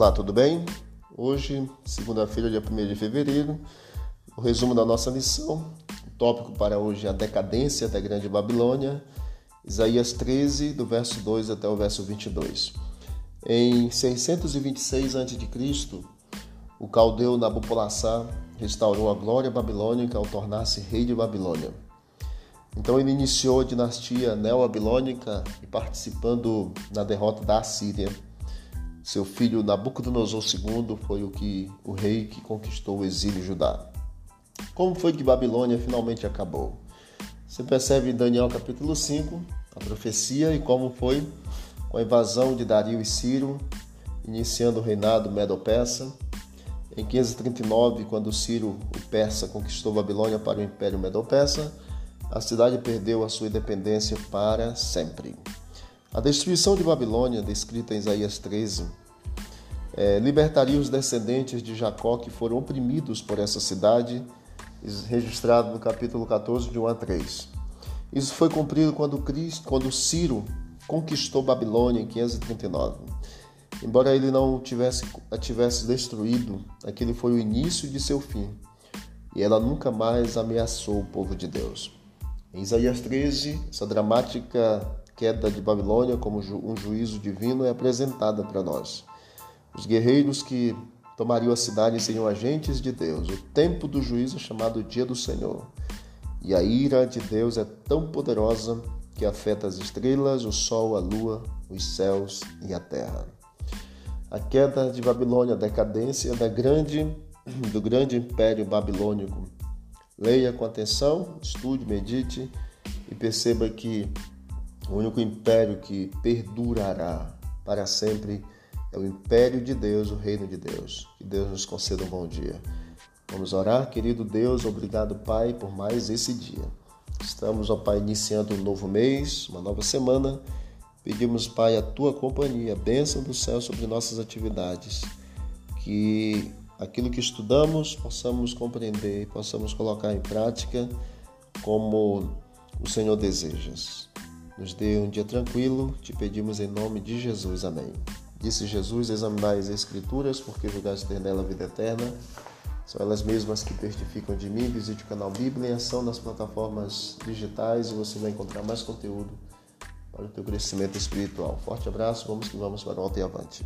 Olá, tudo bem? Hoje, segunda-feira, dia 1 de fevereiro, o resumo da nossa lição. O tópico para hoje é a decadência da Grande Babilônia, Isaías 13, do verso 2 até o verso 22. Em 626 a.C., o caldeu Nabopolassar restaurou a glória babilônica ao tornar-se rei de Babilônia. Então ele iniciou a dinastia neo-babilônica e participando na derrota da Assíria. Seu filho Nabucodonosor II foi o que o rei que conquistou o exílio Judá. Como foi que Babilônia finalmente acabou? Você percebe em Daniel capítulo 5 a profecia e como foi com a invasão de Dario e Ciro, iniciando o reinado Medo-Persa. Em 539, quando Ciro, o persa, conquistou Babilônia para o Império Medo-Persa, a cidade perdeu a sua independência para sempre. A destruição de Babilônia, descrita em Isaías 13, é, libertaria os descendentes de Jacó que foram oprimidos por essa cidade, registrado no capítulo 14, de 1 a 3. Isso foi cumprido quando, Cristo, quando Ciro conquistou Babilônia em 539. Embora ele não tivesse, a tivesse destruído, aquele foi o início de seu fim, e ela nunca mais ameaçou o povo de Deus. Em Isaías 13, essa dramática queda de Babilônia como um juízo divino é apresentada para nós. Os guerreiros que tomariam a cidade seriam agentes de Deus. O tempo do juízo é chamado Dia do Senhor. E a ira de Deus é tão poderosa que afeta as estrelas, o sol, a lua, os céus e a terra. A queda de Babilônia, a decadência da grande, do grande império babilônico Leia com atenção, estude, medite e perceba que o único império que perdurará para sempre é o império de Deus, o reino de Deus. Que Deus nos conceda um bom dia. Vamos orar, querido Deus, obrigado, Pai, por mais esse dia. Estamos, ó Pai, iniciando um novo mês, uma nova semana. Pedimos, Pai, a tua companhia, a bênção do céu sobre nossas atividades. Que aquilo que estudamos possamos compreender, possamos colocar em prática como o Senhor deseja. Nos dê um dia tranquilo, te pedimos em nome de Jesus. Amém. Disse Jesus: Examinai as Escrituras, porque julgais ter nela a vida eterna. São elas mesmas que testificam de mim. Visite o canal Bíblia em Ação nas plataformas digitais e você vai encontrar mais conteúdo para o teu crescimento espiritual. Forte abraço, vamos que vamos para o alto e avante.